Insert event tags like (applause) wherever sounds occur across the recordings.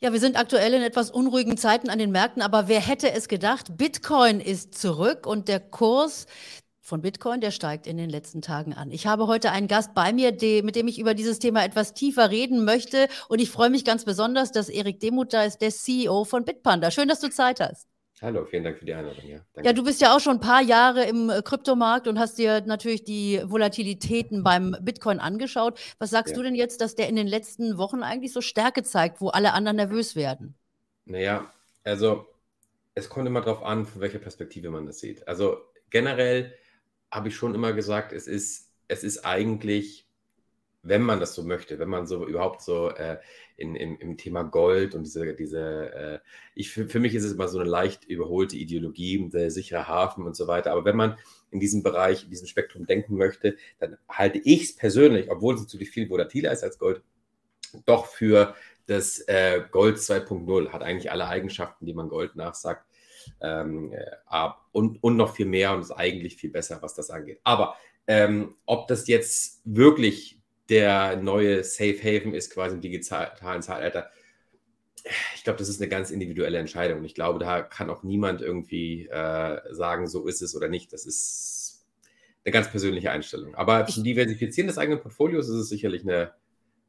Ja, wir sind aktuell in etwas unruhigen Zeiten an den Märkten, aber wer hätte es gedacht? Bitcoin ist zurück und der Kurs von Bitcoin, der steigt in den letzten Tagen an. Ich habe heute einen Gast bei mir, die, mit dem ich über dieses Thema etwas tiefer reden möchte und ich freue mich ganz besonders, dass Erik Demuth da ist, der CEO von Bitpanda. Schön, dass du Zeit hast. Hallo, vielen Dank für die Einladung. Ja, ja, du bist ja auch schon ein paar Jahre im äh, Kryptomarkt und hast dir natürlich die Volatilitäten beim Bitcoin angeschaut. Was sagst ja. du denn jetzt, dass der in den letzten Wochen eigentlich so Stärke zeigt, wo alle anderen nervös werden? Naja, also es kommt immer darauf an, von welcher Perspektive man das sieht. Also generell habe ich schon immer gesagt, es ist, es ist eigentlich wenn man das so möchte, wenn man so überhaupt so äh, in, in, im Thema Gold und diese, diese äh, ich, für, für mich ist es immer so eine leicht überholte Ideologie, der sichere Hafen und so weiter. Aber wenn man in diesem Bereich, in diesem Spektrum denken möchte, dann halte ich es persönlich, obwohl es natürlich viel volatiler ist als Gold, doch für das äh, Gold 2.0. Hat eigentlich alle Eigenschaften, die man Gold nachsagt. Ähm, äh, und, und noch viel mehr und ist eigentlich viel besser, was das angeht. Aber ähm, ob das jetzt wirklich der neue Safe Haven ist quasi im digitalen Zeitalter. Ich glaube, das ist eine ganz individuelle Entscheidung. Ich glaube, da kann auch niemand irgendwie äh, sagen, so ist es oder nicht. Das ist eine ganz persönliche Einstellung. Aber zum Diversifizieren des eigenen Portfolios ist es sicherlich eine,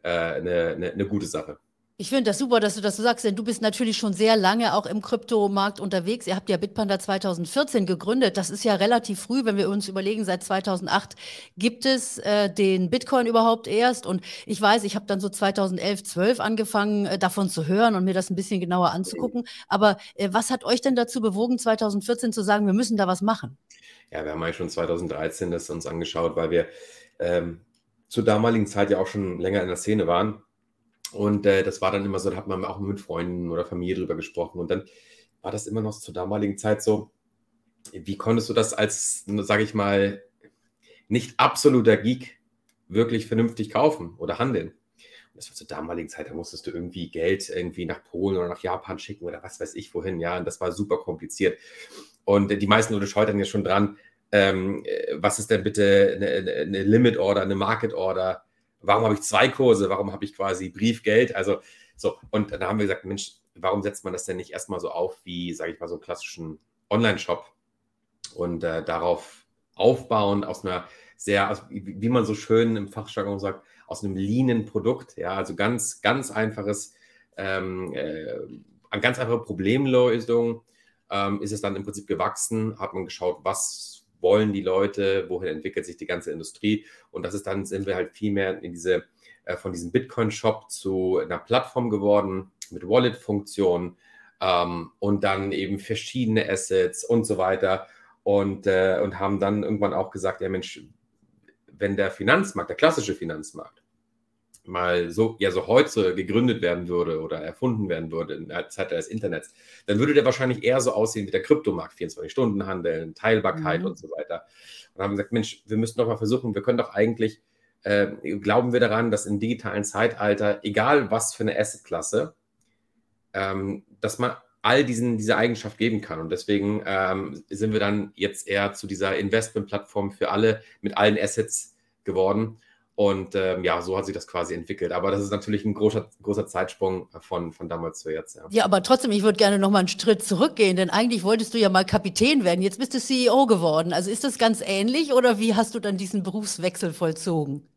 äh, eine, eine, eine gute Sache. Ich finde das super, dass du das so sagst, denn du bist natürlich schon sehr lange auch im Kryptomarkt unterwegs. Ihr habt ja Bitpanda 2014 gegründet. Das ist ja relativ früh, wenn wir uns überlegen, seit 2008 gibt es äh, den Bitcoin überhaupt erst. Und ich weiß, ich habe dann so 2011, 12 angefangen, äh, davon zu hören und mir das ein bisschen genauer anzugucken. Aber äh, was hat euch denn dazu bewogen, 2014 zu sagen, wir müssen da was machen? Ja, wir haben eigentlich schon 2013 das uns angeschaut, weil wir ähm, zur damaligen Zeit ja auch schon länger in der Szene waren und äh, das war dann immer so, da hat man auch mit Freunden oder Familie drüber gesprochen. Und dann war das immer noch zur damaligen Zeit so, wie konntest du das als, sage ich mal, nicht absoluter Geek wirklich vernünftig kaufen oder handeln? das war zur damaligen Zeit, da musstest du irgendwie Geld irgendwie nach Polen oder nach Japan schicken oder was weiß ich wohin, ja, und das war super kompliziert. Und die meisten Leute scheutern ja schon dran, ähm, äh, was ist denn bitte eine, eine Limit Order, eine Market Order, warum habe ich zwei Kurse, warum habe ich quasi Briefgeld? Also so, und dann haben wir gesagt, Mensch, warum setzt man das denn nicht erstmal so auf wie, sage ich mal, so einen klassischen Online-Shop und äh, darauf aufbauen aus einer sehr, also wie, man so schön im Fachjargon sagt, aus einem leanen Produkt, ja, also ganz, ganz einfaches, ähm, äh, ganz einfache Problemlösung ähm, ist es dann im Prinzip gewachsen, hat man geschaut, was wollen die Leute, wohin entwickelt sich die ganze Industrie. Und das ist dann, sind wir halt viel mehr in diese, äh, von diesem Bitcoin-Shop zu einer Plattform geworden mit Wallet-Funktionen ähm, und dann eben verschiedene Assets und so weiter. Und, äh, und haben dann irgendwann auch gesagt, ja Mensch, wenn der Finanzmarkt, der klassische Finanzmarkt, mal so, ja, so heute gegründet werden würde oder erfunden werden würde in der Zeit des Internets, dann würde der wahrscheinlich eher so aussehen wie der Kryptomarkt, 24 Stunden handeln, Teilbarkeit mhm. und so weiter. Und haben gesagt, Mensch, wir müssen doch mal versuchen, wir können doch eigentlich, äh, glauben wir daran, dass im digitalen Zeitalter, egal was für eine Assetklasse, ähm, dass man all diesen, diese Eigenschaft geben kann. Und deswegen ähm, sind wir dann jetzt eher zu dieser Investmentplattform für alle mit allen Assets geworden und ähm, ja, so hat sich das quasi entwickelt. Aber das ist natürlich ein großer, großer Zeitsprung von, von damals zu jetzt. Ja, ja aber trotzdem, ich würde gerne noch mal einen Schritt zurückgehen, denn eigentlich wolltest du ja mal Kapitän werden. Jetzt bist du CEO geworden. Also ist das ganz ähnlich oder wie hast du dann diesen Berufswechsel vollzogen?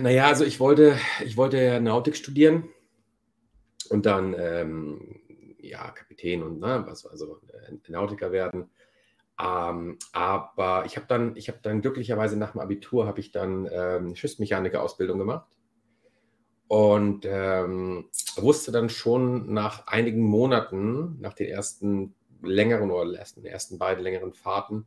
Naja, also ich wollte, ich wollte ja Nautik studieren und dann ähm, ja, Kapitän und ne, was, also äh, Nautiker werden. Ähm, aber ich habe dann, ich habe dann glücklicherweise nach dem Abitur habe ich dann ähm, Schiffsmechaniker-Ausbildung gemacht und ähm, wusste dann schon nach einigen Monaten, nach den ersten längeren oder ersten, ersten beiden längeren Fahrten,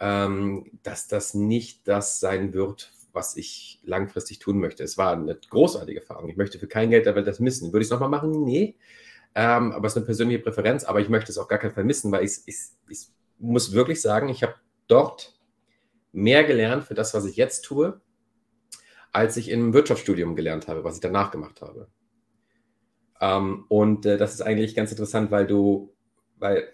ähm, dass das nicht das sein wird, was ich langfristig tun möchte. Es war eine großartige Erfahrung. Ich möchte für kein Geld der Welt das missen. Würde ich es nochmal machen? Nee. Ähm, aber es ist eine persönliche Präferenz, aber ich möchte es auch gar keinen Fall missen, weil ich es muss wirklich sagen, ich habe dort mehr gelernt für das, was ich jetzt tue, als ich im Wirtschaftsstudium gelernt habe, was ich danach gemacht habe. Ähm, und äh, das ist eigentlich ganz interessant, weil du, weil,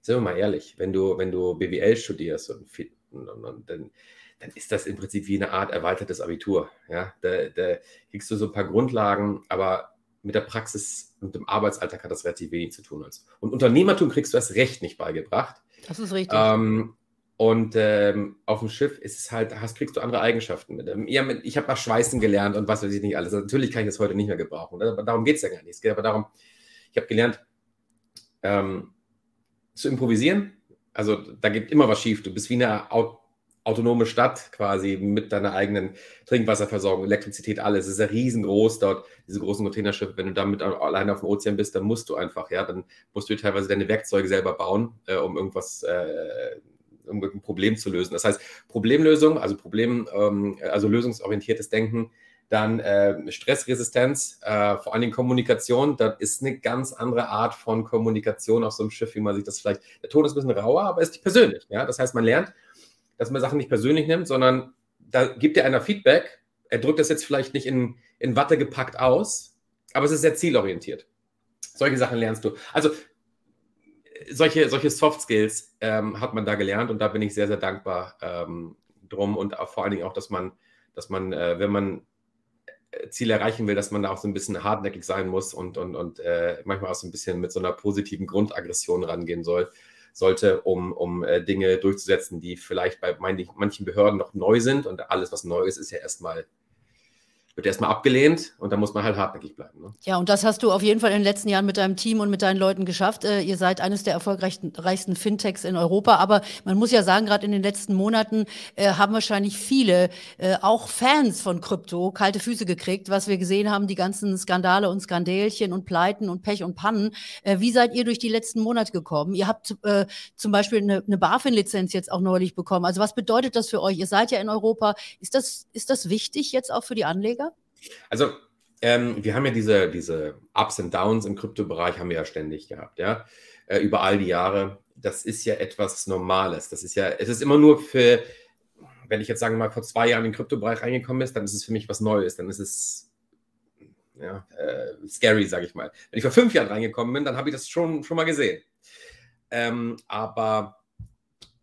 sind wir mal ehrlich, wenn du, wenn du BWL studierst und, und, und, und dann, dann ist das im Prinzip wie eine Art erweitertes Abitur. Ja? Da, da kriegst du so ein paar Grundlagen, aber mit der Praxis und dem Arbeitsalltag hat das relativ wenig zu tun. Und Unternehmertum kriegst du das Recht nicht beigebracht. Das ist richtig. Ähm, und ähm, auf dem Schiff ist es halt, hast, kriegst du andere Eigenschaften mit. Ähm, ja, ich habe mal Schweißen gelernt und was weiß ich nicht alles. Also natürlich kann ich das heute nicht mehr gebrauchen. Aber darum geht es ja gar nicht. Es geht aber darum, ich habe gelernt, ähm, zu improvisieren. Also da geht immer was schief. Du bist wie eine autonome Stadt quasi mit deiner eigenen Trinkwasserversorgung, Elektrizität, alles. Es ist ja riesengroß dort, diese großen Containerschiffe. Wenn du damit alleine auf dem Ozean bist, dann musst du einfach, ja, dann musst du teilweise deine Werkzeuge selber bauen, äh, um irgendwas, äh, um irgendein Problem zu lösen. Das heißt, Problemlösung, also Problem, ähm, also lösungsorientiertes Denken, dann äh, Stressresistenz, äh, vor allen Dingen Kommunikation. Das ist eine ganz andere Art von Kommunikation auf so einem Schiff, wie man sich das vielleicht. Der Ton ist ein bisschen rauer, aber ist nicht persönlich. Ja? Das heißt, man lernt, dass man Sachen nicht persönlich nimmt, sondern da gibt dir einer Feedback. Er drückt das jetzt vielleicht nicht in, in Watte gepackt aus, aber es ist sehr zielorientiert. Solche Sachen lernst du. Also solche, solche Soft Skills ähm, hat man da gelernt und da bin ich sehr, sehr dankbar ähm, drum und vor allen Dingen auch, dass man, dass man, äh, wenn man äh, Ziele erreichen will, dass man da auch so ein bisschen hartnäckig sein muss und, und, und äh, manchmal auch so ein bisschen mit so einer positiven Grundaggression rangehen soll sollte, um, um äh, Dinge durchzusetzen, die vielleicht bei manchen Behörden noch neu sind. Und alles, was neu ist, ist ja erstmal wird erstmal abgelehnt und da muss man halt hartnäckig bleiben. Ne? Ja, und das hast du auf jeden Fall in den letzten Jahren mit deinem Team und mit deinen Leuten geschafft. Äh, ihr seid eines der erfolgreichsten Fintechs in Europa, aber man muss ja sagen, gerade in den letzten Monaten äh, haben wahrscheinlich viele, äh, auch Fans von Krypto, kalte Füße gekriegt, was wir gesehen haben, die ganzen Skandale und Skandälchen und Pleiten und Pech und Pannen. Äh, wie seid ihr durch die letzten Monate gekommen? Ihr habt äh, zum Beispiel eine, eine BaFin-Lizenz jetzt auch neulich bekommen. Also was bedeutet das für euch? Ihr seid ja in Europa. Ist das, ist das wichtig jetzt auch für die Anleger? Also ähm, wir haben ja diese, diese Ups und Downs im Kryptobereich haben wir ja ständig gehabt, ja, äh, über all die Jahre. Das ist ja etwas Normales. Das ist ja, es ist immer nur für, wenn ich jetzt sagen mal vor zwei Jahren in den Kryptobereich reingekommen ist, dann ist es für mich was Neues. Dann ist es ja, äh, scary, sage ich mal. Wenn ich vor fünf Jahren reingekommen bin, dann habe ich das schon, schon mal gesehen. Ähm, aber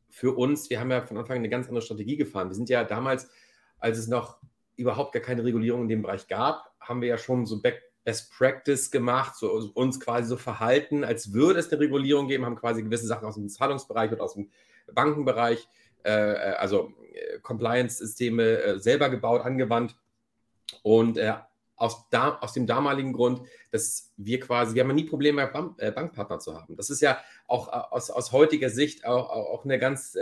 für uns, wir haben ja von Anfang an eine ganz andere Strategie gefahren. Wir sind ja damals, als es noch überhaupt gar keine Regulierung in dem Bereich gab, haben wir ja schon so Best Practice gemacht, so uns quasi so verhalten, als würde es eine Regulierung geben, haben quasi gewisse Sachen aus dem Zahlungsbereich und aus dem Bankenbereich, äh, äh also äh, Compliance-Systeme äh, selber gebaut, angewandt. Und äh, aus, da, aus, dem damaligen Grund, dass wir quasi, wir haben nie Probleme, Bank, äh, Bankpartner zu haben. Das ist ja auch aus, aus heutiger Sicht auch, auch eine ganz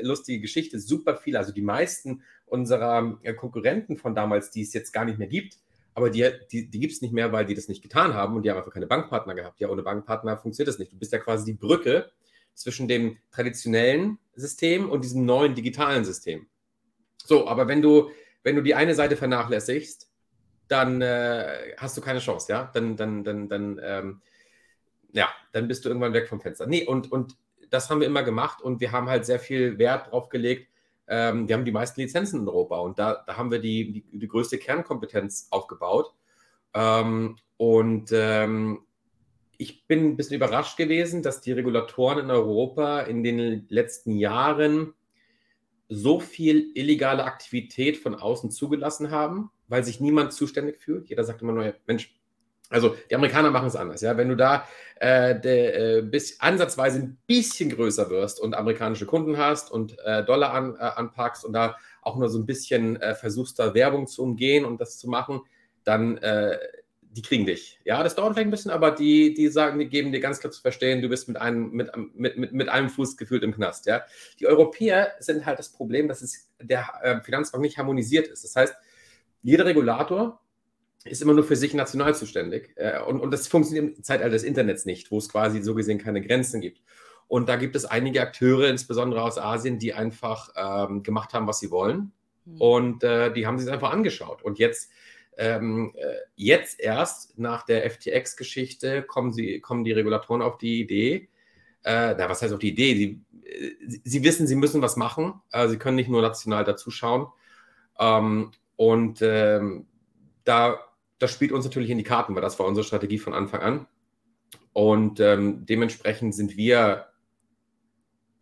lustige Geschichte. Super viele, also die meisten unserer äh, Konkurrenten von damals, die es jetzt gar nicht mehr gibt. Aber die, die, die gibt es nicht mehr, weil die das nicht getan haben und die haben einfach keine Bankpartner gehabt. Ja, ohne Bankpartner funktioniert das nicht. Du bist ja quasi die Brücke zwischen dem traditionellen System und diesem neuen digitalen System. So, aber wenn du, wenn du die eine Seite vernachlässigst, dann äh, hast du keine Chance, ja? Dann, dann, dann, dann, ähm, ja, dann bist du irgendwann weg vom Fenster. Nee, und, und das haben wir immer gemacht und wir haben halt sehr viel Wert drauf gelegt, ähm, wir haben die meisten Lizenzen in Europa und da, da haben wir die, die, die größte Kernkompetenz aufgebaut. Ähm, und ähm, ich bin ein bisschen überrascht gewesen, dass die Regulatoren in Europa in den letzten Jahren so viel illegale Aktivität von außen zugelassen haben, weil sich niemand zuständig fühlt. Jeder sagt immer nur, Mensch, also die Amerikaner machen es anders. Ja? Wenn du da äh, de, äh, bis, ansatzweise ein bisschen größer wirst und amerikanische Kunden hast und äh, Dollar an, äh, anpackst und da auch nur so ein bisschen äh, versuchst, da Werbung zu umgehen und das zu machen, dann äh, die kriegen dich. Ja, das dauert vielleicht ein bisschen, aber die, die sagen, die geben dir ganz klar zu verstehen, du bist mit einem, mit, mit, mit, mit einem Fuß gefühlt im Knast. Ja? Die Europäer sind halt das Problem, dass es der Finanzmarkt nicht harmonisiert ist. Das heißt, jeder Regulator ist immer nur für sich national zuständig. Äh, und, und das funktioniert im Zeitalter des Internets nicht, wo es quasi so gesehen keine Grenzen gibt. Und da gibt es einige Akteure, insbesondere aus Asien, die einfach ähm, gemacht haben, was sie wollen. Mhm. Und äh, die haben sich einfach angeschaut. Und jetzt, ähm, äh, jetzt erst nach der FTX-Geschichte kommen, kommen die Regulatoren auf die Idee, äh, na, was heißt auf die Idee? Sie, äh, sie wissen, sie müssen was machen. Äh, sie können nicht nur national dazuschauen. Ähm, und ähm, da das spielt uns natürlich in die Karten, weil das war unsere Strategie von Anfang an. Und ähm, dementsprechend sind wir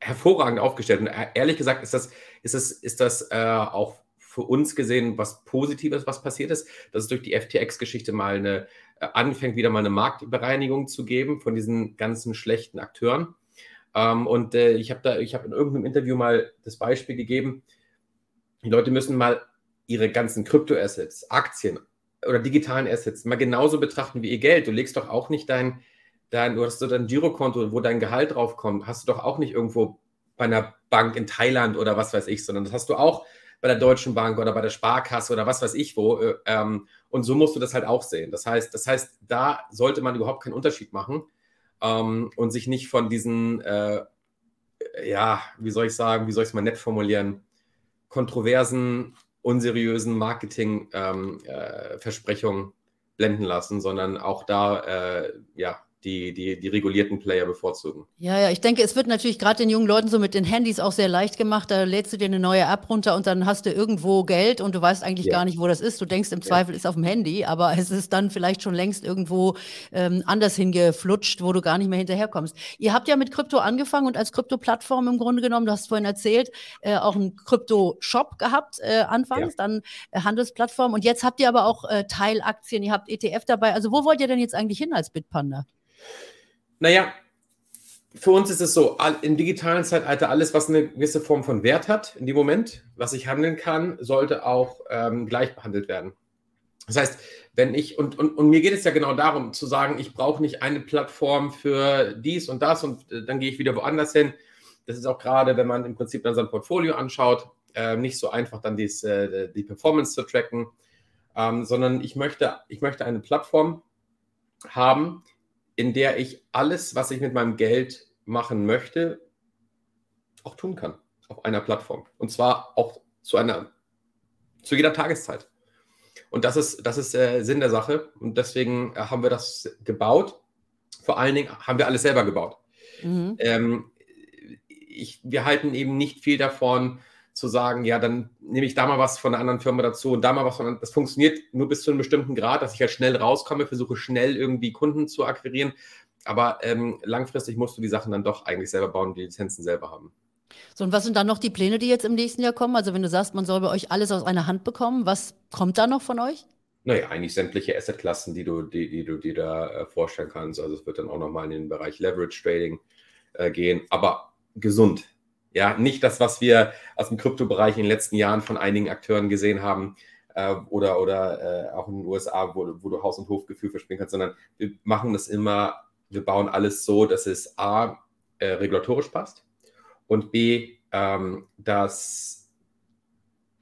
hervorragend aufgestellt. Und äh, ehrlich gesagt ist das, ist das, ist das äh, auch für uns gesehen was Positives, was passiert ist, dass es durch die FTX-Geschichte mal eine, äh, anfängt, wieder mal eine Marktbereinigung zu geben von diesen ganzen schlechten Akteuren. Ähm, und äh, ich habe da, ich habe in irgendeinem Interview mal das Beispiel gegeben, die Leute müssen mal ihre ganzen Kryptoassets, Aktien oder digitalen Assets mal genauso betrachten wie ihr Geld. Du legst doch auch nicht dein, dein du hast so dein Girokonto, wo dein Gehalt drauf kommt, hast du doch auch nicht irgendwo bei einer Bank in Thailand oder was weiß ich, sondern das hast du auch bei der Deutschen Bank oder bei der Sparkasse oder was weiß ich wo. Äh, ähm, und so musst du das halt auch sehen. Das heißt, das heißt, da sollte man überhaupt keinen Unterschied machen ähm, und sich nicht von diesen, äh, ja, wie soll ich sagen, wie soll ich es mal nett formulieren, kontroversen, unseriösen Marketing-Versprechungen ähm, äh, blenden lassen, sondern auch da, äh, ja, die, die, die regulierten Player bevorzugen. Ja, ja, ich denke, es wird natürlich gerade den jungen Leuten so mit den Handys auch sehr leicht gemacht. Da lädst du dir eine neue App runter und dann hast du irgendwo Geld und du weißt eigentlich ja. gar nicht, wo das ist. Du denkst im Zweifel ja. ist auf dem Handy, aber es ist dann vielleicht schon längst irgendwo ähm, anders hingeflutscht, wo du gar nicht mehr hinterherkommst. Ihr habt ja mit Krypto angefangen und als Krypto-Plattform im Grunde genommen, du hast vorhin erzählt, äh, auch einen Krypto-Shop gehabt äh, anfangs, ja. dann äh, Handelsplattform und jetzt habt ihr aber auch äh, Teilaktien, ihr habt ETF dabei. Also wo wollt ihr denn jetzt eigentlich hin als Bitpanda? Naja, für uns ist es so, im digitalen Zeitalter, alles, was eine gewisse Form von Wert hat, in dem Moment, was ich handeln kann, sollte auch ähm, gleich behandelt werden. Das heißt, wenn ich, und, und, und mir geht es ja genau darum, zu sagen, ich brauche nicht eine Plattform für dies und das und äh, dann gehe ich wieder woanders hin. Das ist auch gerade, wenn man im Prinzip dann sein Portfolio anschaut, äh, nicht so einfach dann dies, äh, die Performance zu tracken, ähm, sondern ich möchte, ich möchte eine Plattform haben, in der ich alles, was ich mit meinem Geld machen möchte, auch tun kann auf einer Plattform. Und zwar auch zu einer, zu jeder Tageszeit. Und das ist, das ist äh, Sinn der Sache. Und deswegen äh, haben wir das gebaut. Vor allen Dingen haben wir alles selber gebaut. Mhm. Ähm, ich, wir halten eben nicht viel davon, zu sagen, ja, dann nehme ich da mal was von einer anderen Firma dazu und da mal was von Das funktioniert nur bis zu einem bestimmten Grad, dass ich halt schnell rauskomme, versuche schnell irgendwie Kunden zu akquirieren. Aber ähm, langfristig musst du die Sachen dann doch eigentlich selber bauen die Lizenzen selber haben. So, und was sind dann noch die Pläne, die jetzt im nächsten Jahr kommen? Also, wenn du sagst, man soll bei euch alles aus einer Hand bekommen, was kommt da noch von euch? Naja, eigentlich sämtliche Assetklassen, die du, die, die du dir da äh, vorstellen kannst. Also, es wird dann auch nochmal in den Bereich Leverage Trading äh, gehen, aber gesund. Ja, nicht das, was wir aus dem Kryptobereich in den letzten Jahren von einigen Akteuren gesehen haben äh, oder, oder äh, auch in den USA, wo, wo du Haus- und Hofgefühl verspielen kannst, sondern wir machen das immer, wir bauen alles so, dass es A, äh, regulatorisch passt und B, ähm, dass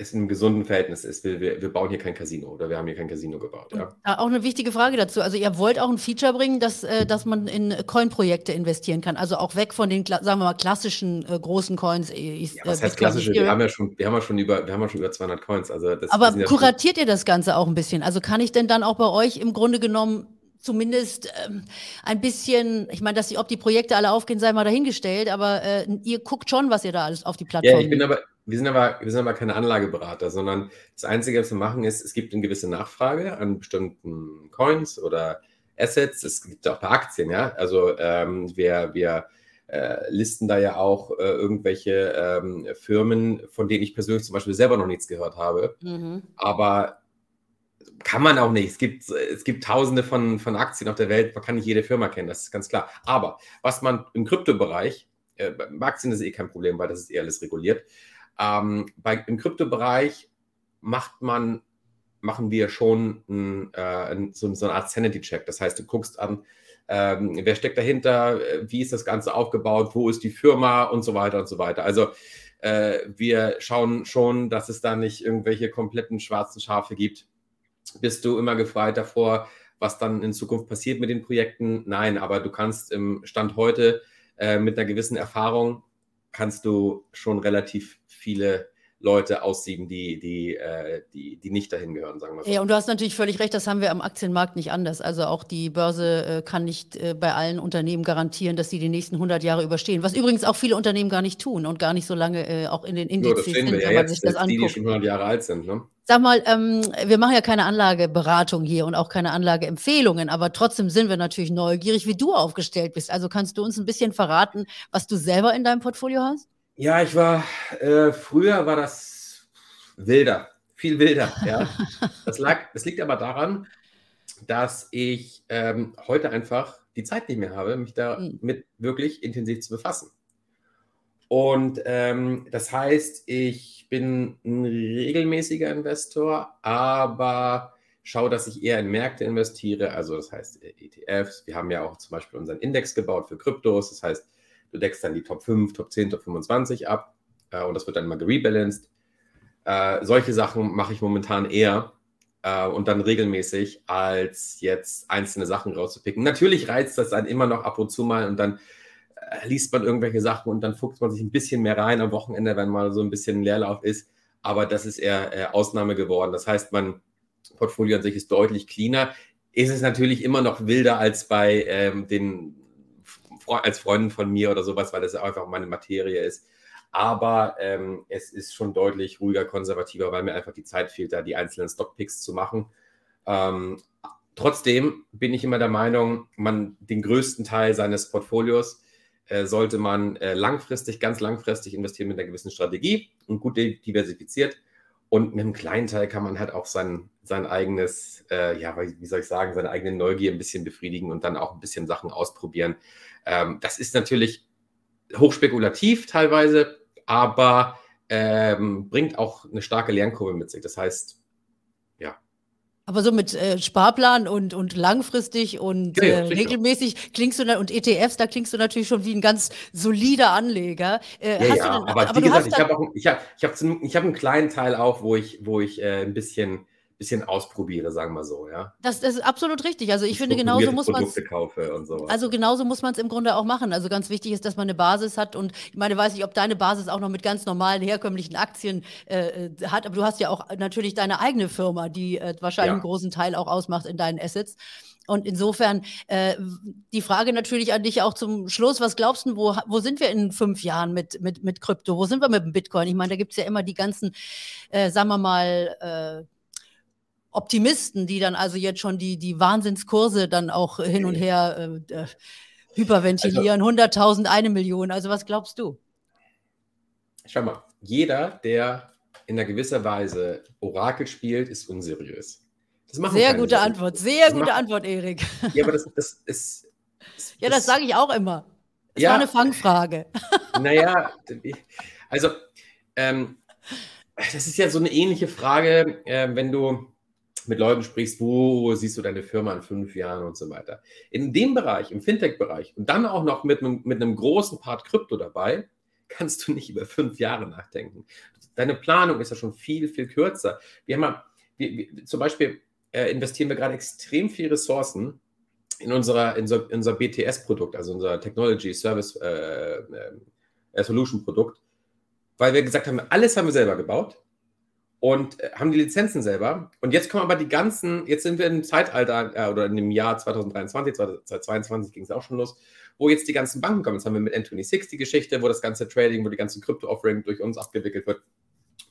es in einem gesunden Verhältnis ist. Wir, wir, wir, bauen hier kein Casino oder wir haben hier kein Casino gebaut. Ja. Auch eine wichtige Frage dazu. Also ihr wollt auch ein Feature bringen, dass, äh, dass man in Coin-Projekte investieren kann. Also auch weg von den, sagen wir mal, klassischen äh, großen Coins. Ich, ja, was heißt klassische? Wir haben ja schon, wir haben ja schon über, wir haben ja schon über 200 Coins. Also das, Aber ja kuratiert ihr das Ganze auch ein bisschen? Also kann ich denn dann auch bei euch im Grunde genommen zumindest ähm, ein bisschen, ich meine, dass die, ob die Projekte alle aufgehen, sei mal dahingestellt, aber äh, ihr guckt schon, was ihr da alles auf die Plattform. Ja, ich bin aber, wir sind aber, wir sind aber keine Anlageberater, sondern das Einzige, was wir machen, ist, es gibt eine gewisse Nachfrage an bestimmten Coins oder Assets. Es gibt auch bei Aktien, ja. Also ähm, wir, wir äh, listen da ja auch äh, irgendwelche ähm, Firmen, von denen ich persönlich zum Beispiel selber noch nichts gehört habe. Mhm. Aber kann man auch nicht. Es gibt, es gibt tausende von, von Aktien auf der Welt, man kann nicht jede Firma kennen, das ist ganz klar. Aber was man im Kryptobereich, äh, bei Aktien ist eh kein Problem, weil das ist eh alles reguliert. Ähm, bei, Im Kryptobereich macht man, machen wir schon ein, äh, so, so, eine Art Sanity-Check. Das heißt, du guckst an, ähm, wer steckt dahinter, wie ist das Ganze aufgebaut, wo ist die Firma und so weiter und so weiter. Also äh, wir schauen schon, dass es da nicht irgendwelche kompletten schwarzen Schafe gibt bist du immer gefreit davor, was dann in Zukunft passiert mit den Projekten? Nein, aber du kannst im Stand heute äh, mit einer gewissen Erfahrung kannst du schon relativ viele Leute aussieben, die, die, äh, die, die nicht dahin gehören, sagen wir so. Ja, und du hast natürlich völlig recht, das haben wir am Aktienmarkt nicht anders. Also auch die Börse äh, kann nicht äh, bei allen Unternehmen garantieren, dass sie die nächsten 100 Jahre überstehen. Was übrigens auch viele Unternehmen gar nicht tun und gar nicht so lange äh, auch in den Indizes ja, sind, wenn ja man sich das anguckt. Die, die schon 100 Jahre alt sind, ne? Sag mal, ähm, wir machen ja keine Anlageberatung hier und auch keine Anlageempfehlungen, aber trotzdem sind wir natürlich neugierig, wie du aufgestellt bist. Also kannst du uns ein bisschen verraten, was du selber in deinem Portfolio hast? Ja, ich war, äh, früher war das wilder, viel wilder. Ja. (laughs) Das, lag, das liegt aber daran, dass ich ähm, heute einfach die Zeit nicht mehr habe, mich damit mhm. wirklich intensiv zu befassen. Und ähm, das heißt, ich bin ein regelmäßiger Investor, aber schaue, dass ich eher in Märkte investiere. Also das heißt ETFs. Wir haben ja auch zum Beispiel unseren Index gebaut für Kryptos. Das heißt, du deckst dann die Top 5, Top 10, Top 25 ab äh, und das wird dann immer gerebalanced. Äh, solche Sachen mache ich momentan eher äh, und dann regelmäßig, als jetzt einzelne Sachen rauszupicken. Natürlich reizt das dann immer noch ab und zu mal und dann äh, liest man irgendwelche Sachen und dann fuchst man sich ein bisschen mehr rein am Wochenende, wenn mal so ein bisschen Leerlauf ist. Aber das ist eher äh, Ausnahme geworden. Das heißt, mein Portfolio an sich ist deutlich cleaner. Ist es natürlich immer noch wilder als bei ähm, den als Freunden von mir oder sowas, weil das einfach meine Materie ist. Aber ähm, es ist schon deutlich ruhiger, konservativer, weil mir einfach die Zeit fehlt, da die einzelnen Stockpicks zu machen. Ähm, trotzdem bin ich immer der Meinung, man den größten Teil seines Portfolios äh, sollte man äh, langfristig, ganz langfristig investieren mit einer gewissen Strategie und gut diversifiziert. Und mit einem kleinen Teil kann man halt auch sein, sein eigenes, äh, ja, wie soll ich sagen, seine eigene Neugier ein bisschen befriedigen und dann auch ein bisschen Sachen ausprobieren. Ähm, das ist natürlich hochspekulativ teilweise, aber ähm, bringt auch eine starke Lernkurve mit sich. Das heißt, aber so mit äh, Sparplan und, und langfristig und ja, ja, äh, regelmäßig klingst du dann und ETFs, da klingst du natürlich schon wie ein ganz solider Anleger. Äh, ja, ja, denn, aber, aber wie gesagt, ich habe ich hab, ich hab, ich hab einen kleinen Teil auch, wo ich, wo ich äh, ein bisschen bisschen ausprobiere, sagen wir so, ja. Das, das ist absolut richtig. Also ich, ich finde, genauso muss man es. Also genauso muss man es im Grunde auch machen. Also ganz wichtig ist, dass man eine Basis hat. Und ich meine, weiß nicht, ob deine Basis auch noch mit ganz normalen, herkömmlichen Aktien äh, äh, hat, aber du hast ja auch natürlich deine eigene Firma, die äh, wahrscheinlich ja. einen großen Teil auch ausmacht in deinen Assets. Und insofern äh, die Frage natürlich an dich auch zum Schluss, was glaubst du, wo, wo sind wir in fünf Jahren mit, mit, mit Krypto? Wo sind wir mit dem Bitcoin? Ich meine, da gibt es ja immer die ganzen, äh, sagen wir mal, äh, Optimisten, die dann also jetzt schon die, die Wahnsinnskurse dann auch hin und her äh, äh hyperventilieren, also, 100.000, eine Million. Also was glaubst du? Schau mal, jeder, der in einer gewisser Weise Orakel spielt, ist unseriös. sehr gute Sinn. Antwort, sehr das gute macht, Antwort, Erik. (laughs) Ja, aber das, das ist. Das, ja, das sage ich auch immer. Das ja, war eine Fangfrage. (laughs) Naja, also ähm, das ist ja so eine ähnliche Frage, äh, wenn du mit Leuten sprichst, wo siehst du deine Firma in fünf Jahren und so weiter. In dem Bereich, im Fintech-Bereich und dann auch noch mit einem, mit einem großen Part Krypto dabei, kannst du nicht über fünf Jahre nachdenken. Deine Planung ist ja schon viel, viel kürzer. Wir haben ja, wir, wir, zum Beispiel äh, investieren wir gerade extrem viel Ressourcen in, unserer, in, so, in unser BTS-Produkt, also unser Technology Service äh, äh, Solution Produkt, weil wir gesagt haben, alles haben wir selber gebaut und äh, haben die Lizenzen selber. Und jetzt kommen aber die ganzen, jetzt sind wir im Zeitalter äh, oder in dem Jahr 2023, 2022 ging es auch schon los, wo jetzt die ganzen Banken kommen. Jetzt haben wir mit N26 die Geschichte, wo das ganze Trading, wo die ganzen Krypto-Offering durch uns abgewickelt wird.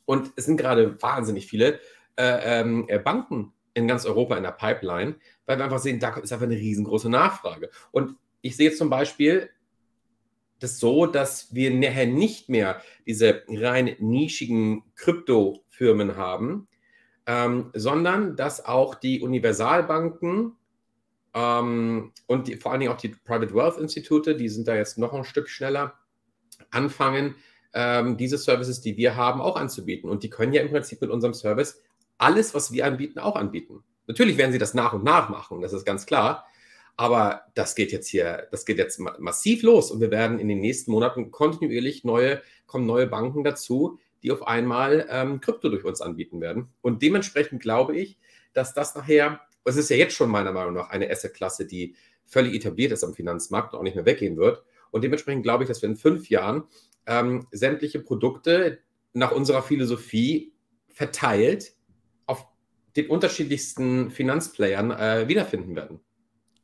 Und es sind gerade wahnsinnig viele äh, ähm, äh, Banken in ganz Europa in der Pipeline, weil wir einfach sehen, da ist einfach eine riesengroße Nachfrage. Und ich sehe zum Beispiel das so, dass wir nachher nicht mehr diese rein nischigen Krypto- Firmen haben, ähm, sondern dass auch die Universalbanken ähm, und die, vor allen Dingen auch die Private Wealth Institute, die sind da jetzt noch ein Stück schneller, anfangen, ähm, diese Services, die wir haben, auch anzubieten. Und die können ja im Prinzip mit unserem Service alles, was wir anbieten, auch anbieten. Natürlich werden sie das nach und nach machen, das ist ganz klar. Aber das geht jetzt hier, das geht jetzt massiv los und wir werden in den nächsten Monaten kontinuierlich neue, kommen neue Banken dazu, die auf einmal ähm, Krypto durch uns anbieten werden. Und dementsprechend glaube ich, dass das nachher, es ist ja jetzt schon meiner Meinung nach eine Assetklasse, die völlig etabliert ist am Finanzmarkt und auch nicht mehr weggehen wird. Und dementsprechend glaube ich, dass wir in fünf Jahren ähm, sämtliche Produkte nach unserer Philosophie verteilt auf den unterschiedlichsten Finanzplayern äh, wiederfinden werden.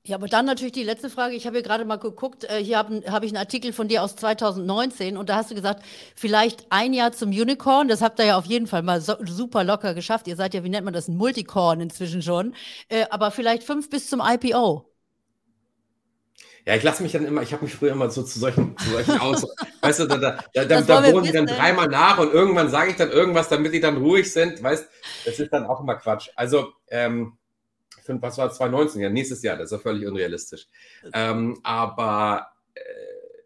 Ja, aber dann natürlich die letzte Frage. Ich habe hier gerade mal geguckt, äh, hier habe hab ich einen Artikel von dir aus 2019 und da hast du gesagt, vielleicht ein Jahr zum Unicorn. Das habt ihr ja auf jeden Fall mal so, super locker geschafft. Ihr seid ja, wie nennt man das, ein Multicorn inzwischen schon. Äh, aber vielleicht fünf bis zum IPO. Ja, ich lasse mich dann immer, ich habe mich früher immer so zu solchen, zu solchen (laughs) aus. weißt du, da, da, da, da, da sie dann dreimal nach und irgendwann sage ich dann irgendwas, damit die dann ruhig sind. Weißt das ist dann auch immer Quatsch. Also, ähm, was war 2019? Ja, nächstes Jahr, das ist ja völlig unrealistisch. Ähm, aber äh,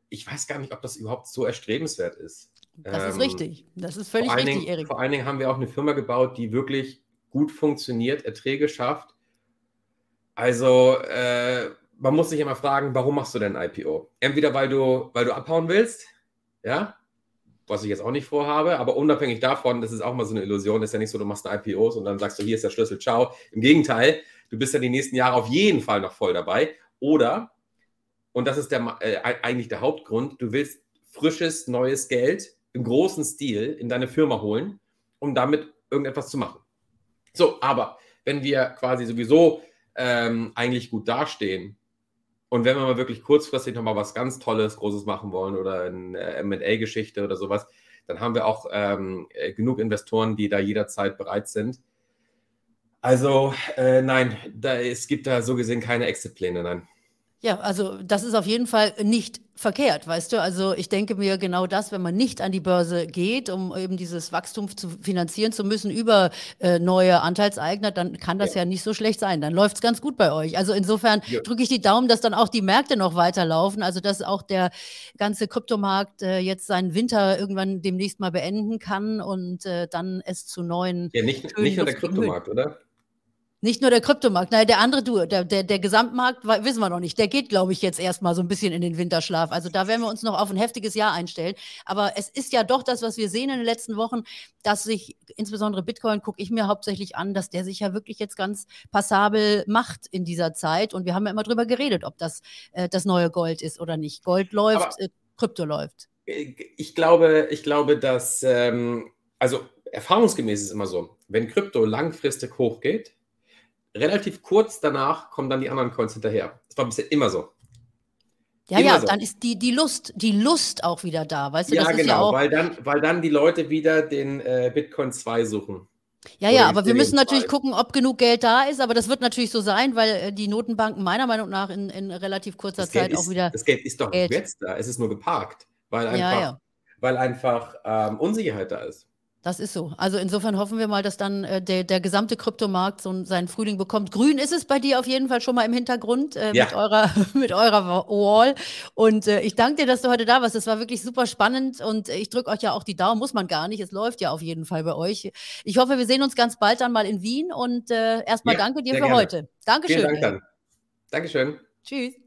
ich weiß gar nicht, ob das überhaupt so erstrebenswert ist. Das ähm, ist richtig. Das ist völlig richtig, Dingen, Erik. Vor allen Dingen haben wir auch eine Firma gebaut, die wirklich gut funktioniert, Erträge schafft. Also, äh, man muss sich immer fragen, warum machst du denn IPO? Entweder weil du, weil du abhauen willst, ja, was ich jetzt auch nicht vorhabe, aber unabhängig davon, das ist auch mal so eine Illusion, ist ja nicht so, du machst ein IPOs und dann sagst du, hier ist der Schlüssel, ciao. Im Gegenteil, du bist ja die nächsten Jahre auf jeden Fall noch voll dabei. Oder, und das ist der, äh, eigentlich der Hauptgrund, du willst frisches, neues Geld im großen Stil in deine Firma holen, um damit irgendetwas zu machen. So, aber wenn wir quasi sowieso ähm, eigentlich gut dastehen und wenn wir mal wirklich kurzfristig nochmal was ganz Tolles, Großes machen wollen oder eine äh, MA-Geschichte oder sowas, dann haben wir auch ähm, äh, genug Investoren, die da jederzeit bereit sind. Also äh, nein, da, es gibt da so gesehen keine Exit-Pläne, nein. Ja, also das ist auf jeden Fall nicht verkehrt, weißt du? Also ich denke mir genau das, wenn man nicht an die Börse geht, um eben dieses Wachstum zu finanzieren zu müssen über äh, neue Anteilseigner, dann kann das ja, ja nicht so schlecht sein. Dann läuft es ganz gut bei euch. Also insofern ja. drücke ich die Daumen, dass dann auch die Märkte noch weiterlaufen, also dass auch der ganze Kryptomarkt äh, jetzt seinen Winter irgendwann demnächst mal beenden kann und äh, dann es zu neuen. Ja, nicht, nicht nur der Kryptomarkt, oder? Nicht nur der Kryptomarkt, nein, der andere, du, der, der, der Gesamtmarkt, wissen wir noch nicht. Der geht, glaube ich, jetzt erstmal so ein bisschen in den Winterschlaf. Also da werden wir uns noch auf ein heftiges Jahr einstellen. Aber es ist ja doch das, was wir sehen in den letzten Wochen, dass sich insbesondere Bitcoin, gucke ich mir hauptsächlich an, dass der sich ja wirklich jetzt ganz passabel macht in dieser Zeit. Und wir haben ja immer drüber geredet, ob das äh, das neue Gold ist oder nicht. Gold läuft, äh, Krypto läuft. Äh, ich glaube, ich glaube, dass, ähm, also erfahrungsgemäß ist es immer so, wenn Krypto langfristig hochgeht, relativ kurz danach kommen dann die anderen Coins hinterher. Das war bisher immer so. Ja, immer ja, so. dann ist die, die Lust, die Lust auch wieder da, weißt du? Ja, genau, ja weil, dann, weil dann die Leute wieder den äh, Bitcoin 2 suchen. Ja, ja, aber wir müssen natürlich gucken, ob genug Geld da ist. Aber das wird natürlich so sein, weil äh, die Notenbanken meiner Meinung nach in, in relativ kurzer das Zeit ist, auch wieder. Das Geld ist doch Geld. jetzt da. Es ist nur geparkt, weil einfach, ja, ja. Weil einfach ähm, Unsicherheit da ist. Das ist so. Also insofern hoffen wir mal, dass dann äh, der, der gesamte Kryptomarkt so seinen Frühling bekommt. Grün ist es bei dir auf jeden Fall schon mal im Hintergrund äh, ja. mit, eurer, (laughs) mit eurer Wall. Und äh, ich danke dir, dass du heute da warst. Das war wirklich super spannend und ich drücke euch ja auch die Daumen, muss man gar nicht. Es läuft ja auf jeden Fall bei euch. Ich hoffe, wir sehen uns ganz bald dann mal in Wien und äh, erstmal ja, danke dir für gerne. heute. Dankeschön. Vielen Dank dann. Dankeschön. Tschüss.